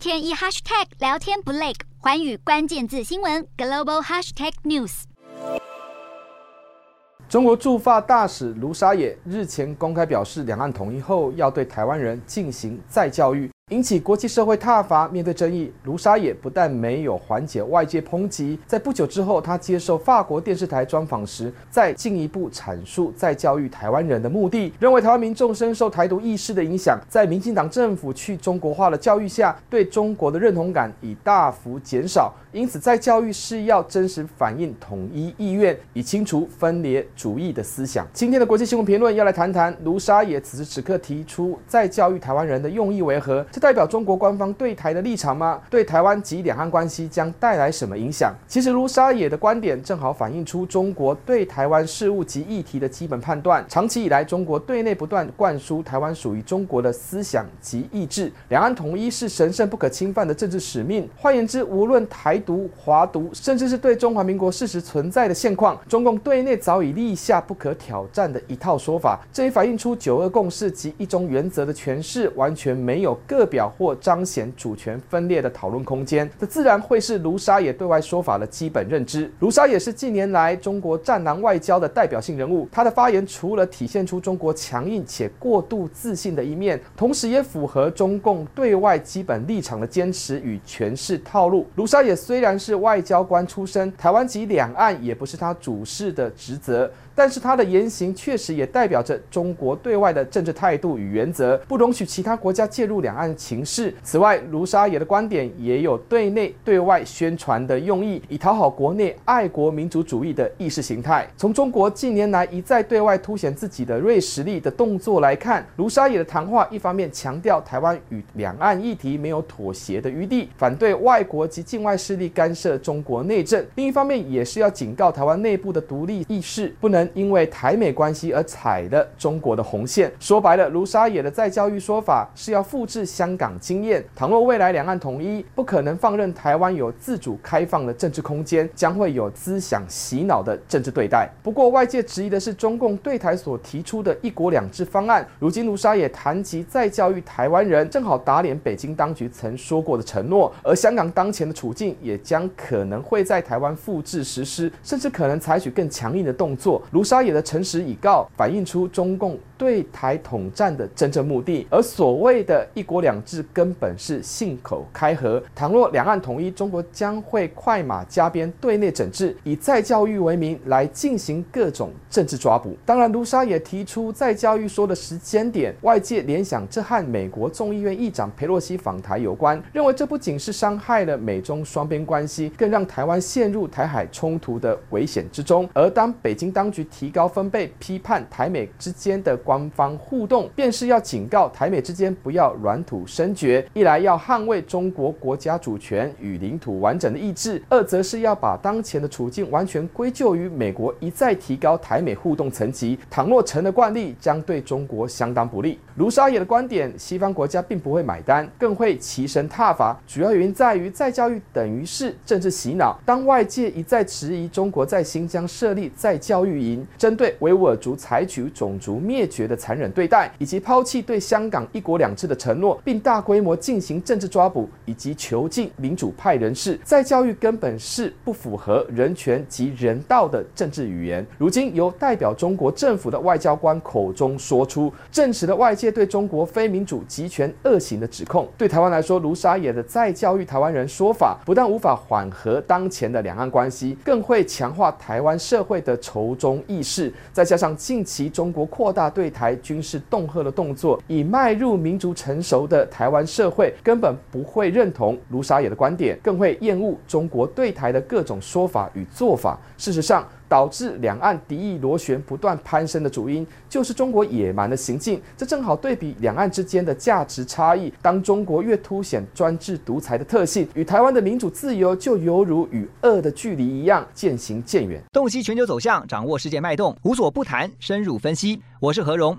天一 hashtag 聊天不累，环宇关键字新闻 global hashtag news。中国驻法大使卢沙野日前公开表示，两岸统一后要对台湾人进行再教育。引起国际社会挞伐。面对争议，卢沙野不但没有缓解外界抨击，在不久之后，他接受法国电视台专访时，再进一步阐述再教育台湾人的目的，认为台湾民众深受台独意识的影响，在民进党政府去中国化的教育下，对中国的认同感已大幅减少，因此再教育是要真实反映统一意愿，以清除分裂主义的思想。今天的国际新闻评论要来谈谈卢沙野此时此刻提出再教育台湾人的用意为何？代表中国官方对台的立场吗？对台湾及两岸关系将带来什么影响？其实卢沙野的观点正好反映出中国对台湾事务及议题的基本判断。长期以来，中国对内不断灌输台湾属于中国的思想及意志，两岸统一是神圣不可侵犯的政治使命。换言之，无论台独、华独，甚至是对中华民国事实存在的现况，中共对内早已立下不可挑战的一套说法。这也反映出九二共识及一中原则的诠释完全没有个。表或彰显主权分裂的讨论空间，这自然会是卢沙野对外说法的基本认知。卢沙野是近年来中国战狼外交的代表性人物，他的发言除了体现出中国强硬且过度自信的一面，同时也符合中共对外基本立场的坚持与诠释套路。卢沙野虽然是外交官出身，台湾及两岸也不是他主事的职责。但是他的言行确实也代表着中国对外的政治态度与原则，不容许其他国家介入两岸情势。此外，卢沙野的观点也有对内对外宣传的用意，以讨好国内爱国民族主义的意识形态。从中国近年来一再对外凸显自己的锐实力的动作来看，卢沙野的谈话一方面强调台湾与两岸议题没有妥协的余地，反对外国及境外势力干涉中国内政；另一方面也是要警告台湾内部的独立意识不能。因为台美关系而踩了中国的红线，说白了，卢沙野的再教育说法是要复制香香港经验。倘若未来两岸统一，不可能放任台湾有自主开放的政治空间，将会有思想洗脑的政治对待。不过，外界质疑的是中共对台所提出的一国两制方案。如今，卢沙野谈及再教育台湾人，正好打脸北京当局曾说过的承诺。而香港当前的处境，也将可能会在台湾复制实施，甚至可能采取更强硬的动作。卢沙野的诚实以告，反映出中共对台统战的真正目的，而所谓的一国两制根本是信口开河。倘若两岸统一，中国将会快马加鞭对内整治，以再教育为名来进行各种政治抓捕。当然，卢沙也提出再教育说的时间点，外界联想这和美国众议院议长佩洛西访台有关，认为这不仅是伤害了美中双边关系，更让台湾陷入台海冲突的危险之中。而当北京当局提高分贝批判台美之间的官方互动，便是要警告台美之间不要软土深掘。一来要捍卫中国国家主权与领土完整的意志，二则是要把当前的处境完全归咎于美国一再提高台美互动层级。倘若成了惯例，将对中国相当不利。卢沙野的观点，西方国家并不会买单，更会齐声挞伐。主要原因在于再教育等于是政治洗脑。当外界一再质疑中国在新疆设立再教育营，针对维吾尔族采取种族灭绝的残忍对待，以及抛弃对香港一国两制的承诺，并大规模进行政治抓捕以及囚禁民主派人士，再教育根本是不符合人权及人道的政治语言。如今由代表中国政府的外交官口中说出，证实了外界对中国非民主集权恶行的指控。对台湾来说，卢沙野的再教育台湾人说法，不但无法缓和当前的两岸关系，更会强化台湾社会的仇中意识。再加上近期中国扩大对台军事恫吓的动作，已迈入民族成熟的台湾社会根本不会认同卢沙野的观点，更会厌恶中国对台的各种说法与做法。事实上，导致两岸敌意螺旋不断攀升的主因，就是中国野蛮的行径。这正好对比两岸之间的价值差异。当中国越凸显专制独裁的特性，与台湾的民主自由就犹如与恶的距离一样渐行渐远。洞悉全球走向，掌握世界脉动，无所不谈，深入分析。我是何荣，